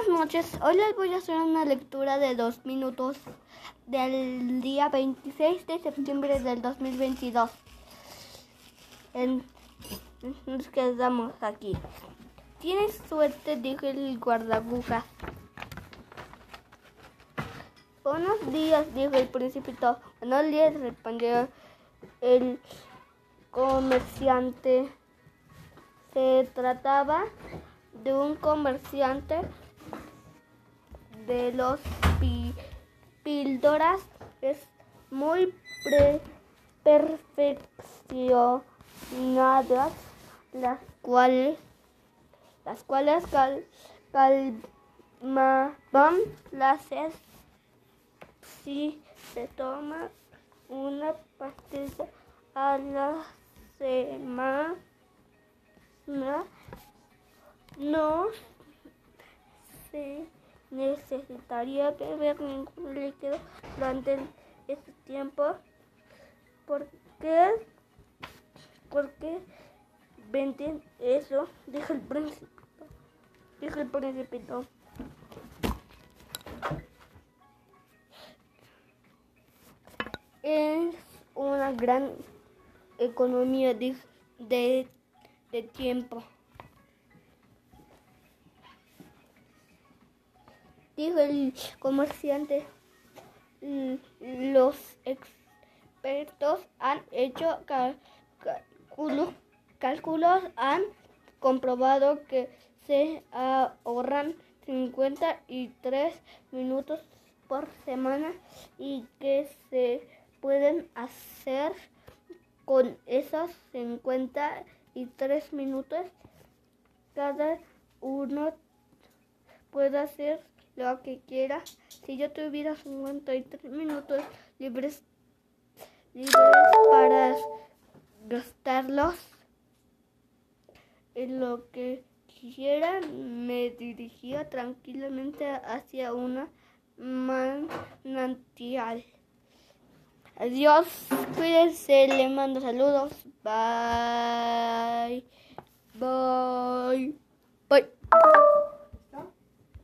Buenas noches, hoy les voy a hacer una lectura de dos minutos del día 26 de septiembre del 2022. En, nos quedamos aquí. Tienes suerte, dijo el guardabujas. Buenos días, dijo el principito. Buenos días, respondió el comerciante. Se trataba de un comerciante de los píldoras es muy perfeccionadas las cuales las cuales cal, calmaban la sed si se toma una pastilla a la semana no se necesitaría beber ningún líquido durante este tiempo. ¿Por qué? Porque venden eso, dijo el príncipe. Dijo el principito. Es una gran economía de, de, de tiempo. Dijo el comerciante. Los expertos han hecho cálculos, han comprobado que se ahorran 53 minutos por semana y que se pueden hacer con esos 53 minutos cada uno puede hacer lo que quiera. Si yo tuviera 53 minutos libres, libres para gastarlos en lo que quiera, me dirigía tranquilamente hacia una manantial. Adiós, cuídense, le mando saludos. Bye.